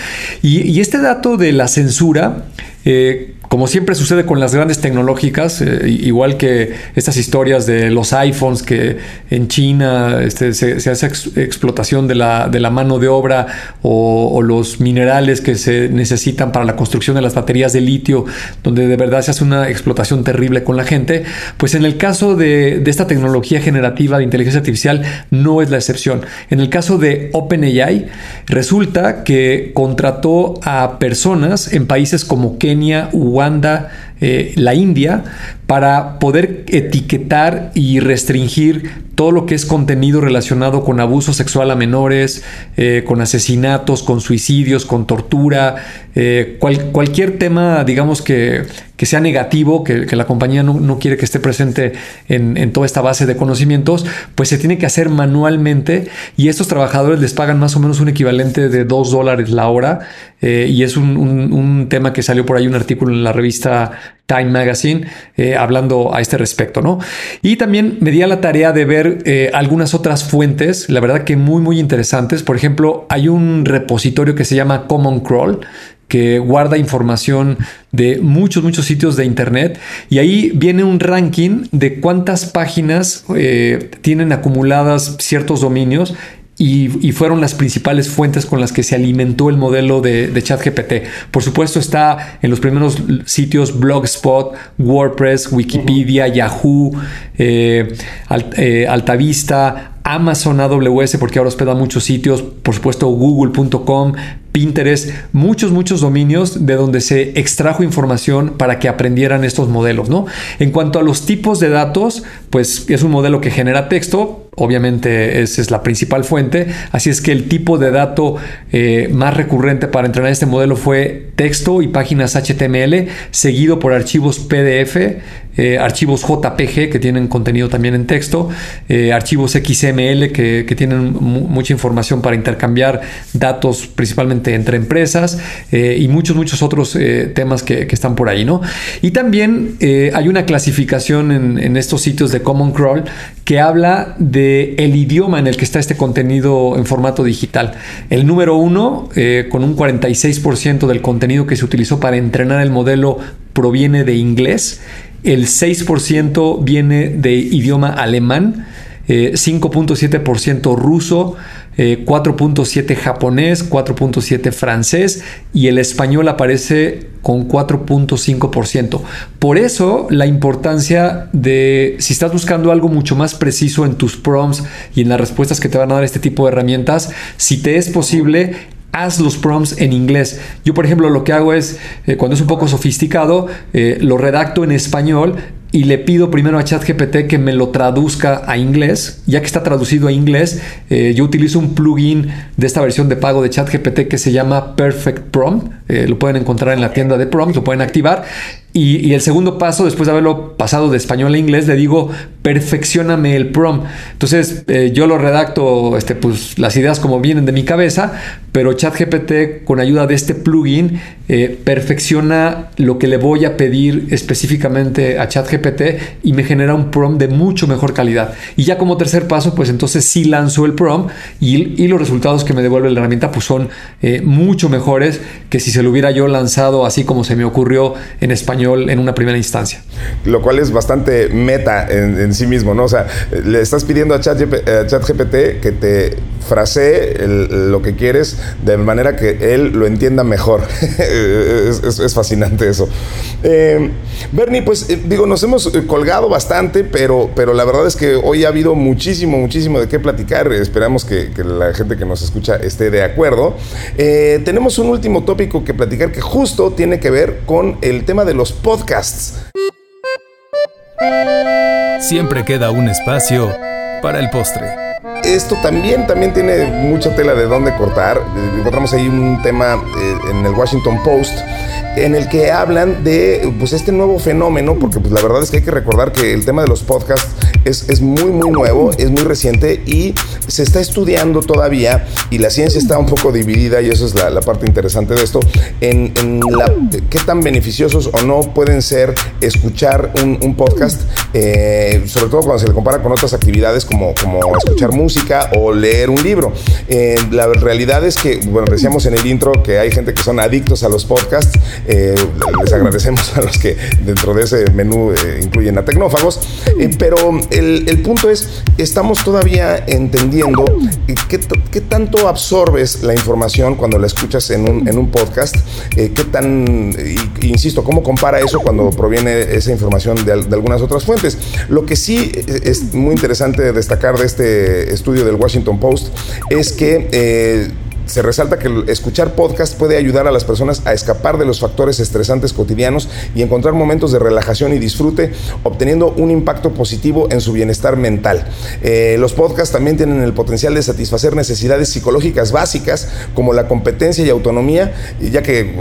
Y, y, este dato de la censura eh, como siempre sucede con las grandes tecnológicas, eh, igual que estas historias de los iPhones que en China este, se, hace explotación de la, de la, mano de obra o, los minerales que se necesitan para la construcción de las baterías de litio, donde de verdad se hace una explotación terrible con la gente, pues en el caso de, de esta tecnología generativa de inteligencia artificial no es la excepción. En el caso de OpenAI, resulta que contrató a personas en países como Kenia, Uganda, eh, la India, para poder etiquetar y restringir todo lo que es contenido relacionado con abuso sexual a menores, eh, con asesinatos, con suicidios, con tortura, eh, cualquier tema, digamos, que, que sea negativo, que, la compañía no, quiere que esté presente en, toda esta base de conocimientos, pues se tiene que hacer manualmente y estos trabajadores les pagan más o menos un equivalente de 2 dólares la hora eh, y es un, tema que salió por ahí un artículo en la revista Time Magazine eh, hablando a este respecto, ¿no? Y también me di a la tarea de ver eh, algunas otras fuentes, la verdad que muy, muy interesantes. Por ejemplo, hay un repositorio que se llama Common Crawl, que guarda información de muchos, muchos sitios de Internet. Y ahí viene un ranking de cuántas páginas eh, tienen acumuladas ciertos dominios y, fueron las principales fuentes con las que se alimentó el modelo de, de ChatGPT. Por supuesto está en los primeros sitios Blogspot, WordPress, Wikipedia, Yahoo, eh, eh, Altavista, Amazon AWS, porque ahora hospeda muchos sitios, por supuesto Google.com, Pinterest, muchos, muchos dominios de donde se extrajo información para que aprendieran estos modelos, ¿no? En cuanto a los tipos de datos, pues es un modelo que genera texto, Obviamente esa es la principal fuente, así es que el tipo de dato eh, más recurrente para entrenar este modelo fue texto y páginas HTML, seguido por archivos PDF, eh, archivos JPG que tienen contenido también en texto, eh, archivos XML que, tienen mucha información para intercambiar datos principalmente entre empresas y muchos, muchos otros temas que, están por ahí, ¿no? Y también hay una clasificación en, en estos sitios de Common Crawl que habla de el idioma en el que está este contenido en formato digital. El número uno, eh, con un 46% del contenido que se utilizó para entrenar el modelo, proviene de inglés. El 6% viene de idioma alemán. 5.7% eh, ruso, 4.7 eh, japonés, 4.7 francés y el español aparece con 4.5%. Por eso la importancia de, si estás buscando algo mucho más preciso en tus prompts y en las respuestas que te van a dar este tipo de herramientas, si te es posible, haz los prompts en inglés. Yo, por ejemplo, lo que hago es, eh, cuando es un poco sofisticado, lo redacto en español y le pido primero a ChatGPT que me lo traduzca a inglés. Ya que está traducido a inglés, eh, yo utilizo un plugin de esta versión de pago de ChatGPT que se llama Perfect Prompt. Eh, lo pueden encontrar en la tienda de prompts, lo pueden activar y, el segundo paso, después de haberlo pasado de español a inglés, le digo, perfeccioname el prompt. Entonces, eh, yo lo redacto, este, pues, las ideas como vienen de mi cabeza, pero ChatGPT, con ayuda de este plugin, eh, perfecciona lo que le voy a pedir específicamente a ChatGPT y me genera un prompt de mucho mejor calidad. Y ya como tercer paso, pues entonces sí lanzo el prompt y, los resultados que me devuelve la herramienta, pues son eh, mucho mejores que si se lo hubiera yo lanzado así como se me ocurrió en español en una primera instancia. Lo cual es bastante meta en, sí mismo, ¿no? O sea, le estás pidiendo a ChatGPT que te frasee lo que quieres de manera que él lo entienda mejor. es, fascinante eso. Eh, Bernie, pues eh, digo, nos hemos eh, colgado bastante, pero, pero la verdad es que hoy ha habido muchísimo, muchísimo de qué platicar. Esperamos que, la gente que nos escucha esté de acuerdo. tenemos un último tópico que platicar que justo tiene que ver con el tema de los podcasts. Siempre queda un espacio para el postre. Esto también, también tiene mucha tela de dónde cortar. Encontramos ahí un tema eh, en el Washington Post en el que hablan de pues, este nuevo fenómeno, porque pues, la verdad es que hay que recordar que el tema de los podcasts es, es, muy, muy nuevo, es muy reciente y se está estudiando todavía y la ciencia está un poco dividida y eso es la, parte interesante de esto, en, la, qué tan beneficiosos o no pueden ser escuchar un, podcast, eh, sobre todo cuando se le compara con otras actividades como, como escuchar música o leer un libro. Eh, la realidad es que, bueno, decíamos en el intro que hay gente que son adictos a los podcasts, eh, les agradecemos a los que dentro de ese menú incluyen a tecnófagos, pero el, punto es, estamos todavía entendiendo qué, tanto absorbes la información cuando la escuchas en un, podcast, eh, qué tan, insisto, cómo compara eso cuando proviene esa información de, algunas otras fuentes. Lo que sí es muy interesante destacar de este estudio del Washington Post es que... Eh, se resalta que escuchar podcast puede ayudar a las personas a escapar de los factores estresantes cotidianos y encontrar momentos de relajación y disfrute, obteniendo un impacto positivo en su bienestar mental. Eh, los podcasts también tienen el potencial de satisfacer necesidades psicológicas básicas como la competencia y autonomía, ya que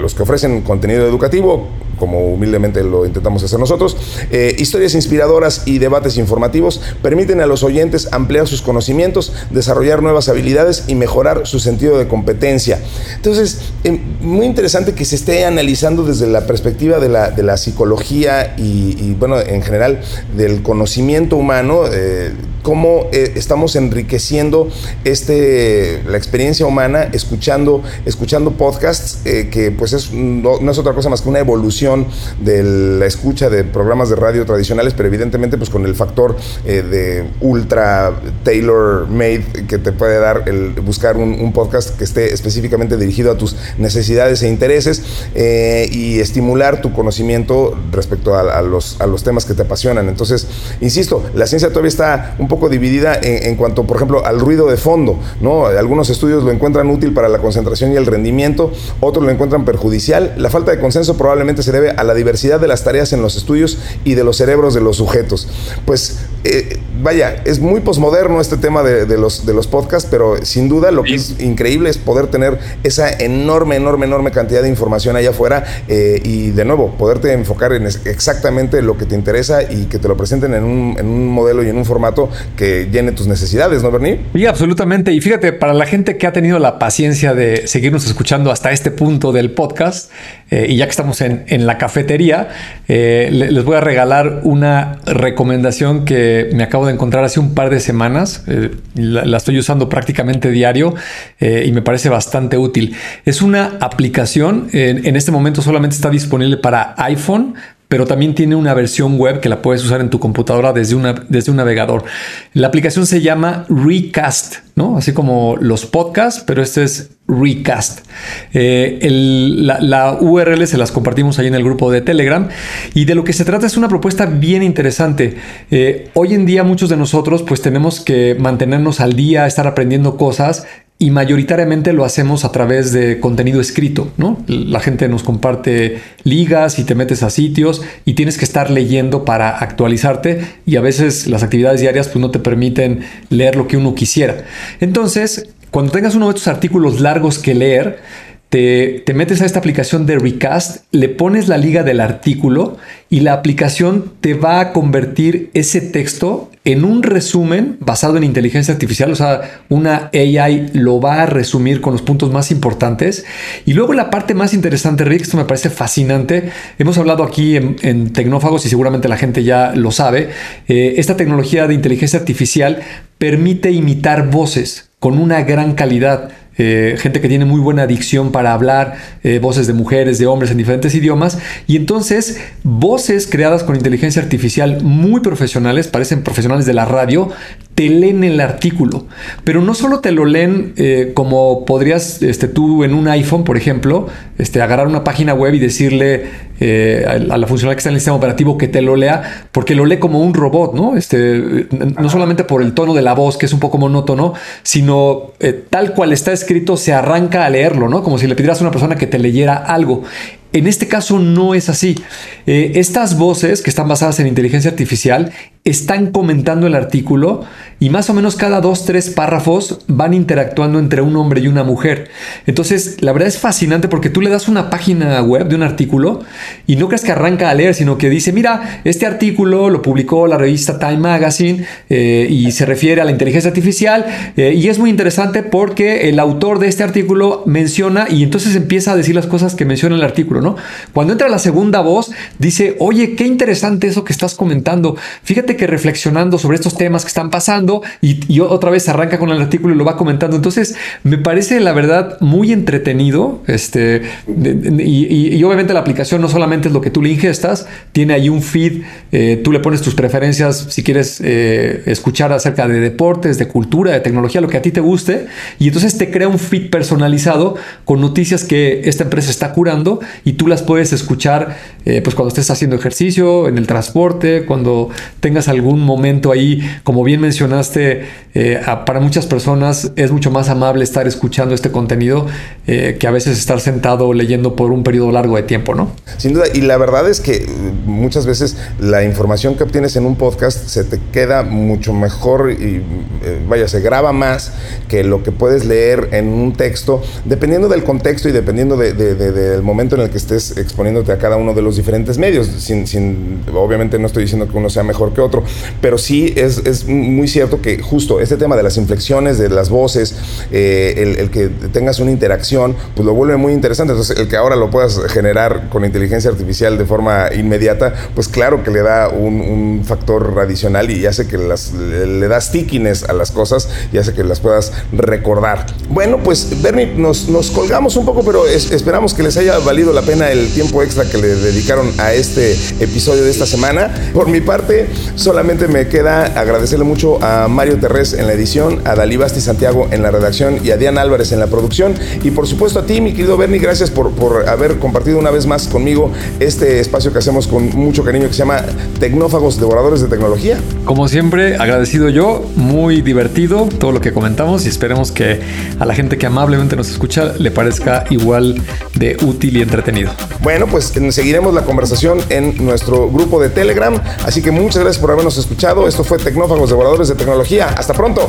los que ofrecen contenido educativo como humildemente lo intentamos hacer nosotros. Eh, historias inspiradoras y debates informativos permiten a los oyentes ampliar sus conocimientos, desarrollar nuevas habilidades y mejorar su sentido de competencia. Entonces, eh, muy interesante que se esté analizando desde la perspectiva de la, de la psicología y, bueno, en general del conocimiento humano, eh, cómo estamos enriqueciendo este, la experiencia humana escuchando, escuchando podcasts, que pues es, no es otra cosa más que una evolución de la escucha de programas de radio tradicionales, pero evidentemente pues con el factor eh, de ultra tailor made que te puede dar el buscar un, podcast que esté específicamente dirigido a tus necesidades e intereses eh, y estimular tu conocimiento respecto a, los, a los temas que te apasionan. Entonces, insisto, la ciencia todavía está un poco dividida en, en cuanto, por ejemplo, al ruido de fondo, ¿no? Algunos estudios lo encuentran útil para la concentración y el rendimiento, otros lo encuentran perjudicial. La falta de consenso probablemente se debe a la diversidad de las tareas en los estudios y de los cerebros de los sujetos. Pues eh, vaya, es muy posmoderno este tema de, los, de los podcasts, pero sin duda lo que es increíble es poder tener esa enorme, enorme, enorme cantidad de información allá afuera eh, y de nuevo, poderte enfocar en exactamente lo que te interesa y que te lo presenten en un, en un modelo y en un formato que llene tus necesidades, ¿no, Bernie? Sí, absolutamente. Y fíjate, para la gente que ha tenido la paciencia de seguirnos escuchando hasta este punto del podcast, eh, y ya que estamos en, en la cafetería, les voy a regalar una recomendación que me acabo de encontrar hace un par de semanas. Eh, la, estoy usando prácticamente diario eh, y me parece bastante útil. Es una aplicación, en este momento solamente está disponible para iPhone, pero también tiene una versión web que la puedes usar en tu computadora desde, desde un navegador. La aplicación se llama Recast, ¿no? Así como los podcasts, pero este es Recast. Eh, la, URL se las compartimos ahí en el grupo de Telegram y de lo que se trata es una propuesta bien interesante. Eh, hoy en día muchos de nosotros pues tenemos que mantenernos al día, estar aprendiendo cosas y mayoritariamente lo hacemos a través de contenido escrito, ¿no? La gente nos comparte ligas y te metes a sitios y tienes que estar leyendo para actualizarte y a veces las actividades diarias pues no te permiten leer lo que uno quisiera. Entonces, cuando tengas uno de estos artículos largos que leer, te, metes a esta aplicación de Recast, le pones la liga del artículo y la aplicación te va a convertir ese texto en un resumen basado en inteligencia artificial, o sea, una AI lo va a resumir con los puntos más importantes. Y luego la parte más interesante, Rick, esto me parece fascinante, hemos hablado aquí en, Tecnófagos y seguramente la gente ya lo sabe, eh, esta tecnología de inteligencia artificial permite imitar voces con una gran calidad. Eh, gente que tiene muy buena dicción para hablar, eh, voces de mujeres, de hombres en diferentes idiomas, y entonces voces creadas con inteligencia artificial muy profesionales, parecen profesionales de la radio, te leen el artículo, pero no solo te lo leen eh, como podrías este, tú en un iPhone, por ejemplo, este, agarrar una página web y decirle a, la funcionalidad que está en el sistema operativo que te lo lea, porque lo lee como un robot, ¿no? Este, no solamente por el tono de la voz, que es un poco monótono, sino tal cual está escrito escrito se arranca a leerlo, ¿no? Como si le pidieras a una persona que te leyera algo. En este caso no es así. Eh, estas voces que están basadas en inteligencia artificial están comentando el artículo y más o menos cada dos, tres párrafos van interactuando entre un hombre y una mujer. Entonces, la verdad es fascinante porque tú le das una página web de un artículo y no crees que arranca a leer, sino que dice, mira, este artículo lo publicó la revista Time Magazine eh, y se refiere a la inteligencia artificial eh, y es muy interesante porque el autor de este artículo menciona y entonces empieza a decir las cosas que menciona el artículo, ¿no? Cuando entra la segunda voz, dice, oye, qué interesante eso que estás comentando. Fíjate que reflexionando sobre estos temas que están pasando y, otra vez arranca con el artículo y lo va comentando. Entonces, me parece la verdad muy entretenido. Este, y, obviamente la aplicación no solamente es lo que tú le ingestas, tiene ahí un feed, eh, tú le pones tus preferencias si quieres eh, escuchar acerca de deportes, de cultura, de tecnología, lo que a ti te guste, y entonces te crea un feed personalizado con noticias que esta empresa está curando y tú las puedes escuchar eh, pues cuando estés haciendo ejercicio, en el transporte, cuando tengas algún momento ahí, como bien mencionaste, eh, para muchas personas es mucho más amable estar escuchando este contenido eh, que a veces estar sentado leyendo por un periodo largo de tiempo, ¿no? Sin duda, y la verdad es que muchas veces la información que obtienes en un podcast se te queda mucho mejor y vaya, se graba más que lo que puedes leer en un texto, dependiendo del contexto y dependiendo del momento en el que estés exponiéndote a cada uno de los diferentes medios. Sin, obviamente no estoy diciendo que uno sea mejor que otro, pero sí es, es muy cierto que justo este tema de las inflexiones, de las voces, eh, el, que tengas una interacción, pues lo vuelve muy interesante. Entonces, el que ahora lo puedas generar con inteligencia artificial de forma inmediata, pues claro que le da un, factor adicional y hace que le, da stickiness a las cosas y hace que las puedas recordar. Bueno, pues Bernie, nos, nos colgamos un poco, pero esperamos que les haya valido la pena el tiempo extra que le dedicaron a este episodio de esta semana. Por mi parte, solamente me queda agradecerle mucho a Mario Terrés en la edición, a Dalí Basti Santiago en la redacción y a Diana Álvarez en la producción. Y por supuesto a ti, mi querido Bernie, gracias por, por haber compartido una vez más conmigo este espacio que hacemos con mucho cariño que se llama Tecnófagos Devoradores de Tecnología. Como siempre, agradecido yo, muy divertido todo lo que comentamos y esperemos que a la gente que amablemente nos escucha le parezca igual de útil y entretenido. Bueno, pues seguiremos la conversación en nuestro grupo de Telegram, así que muchas gracias habernos escuchado. Esto fue Tecnófagos Devoradores de Tecnología. Hasta pronto.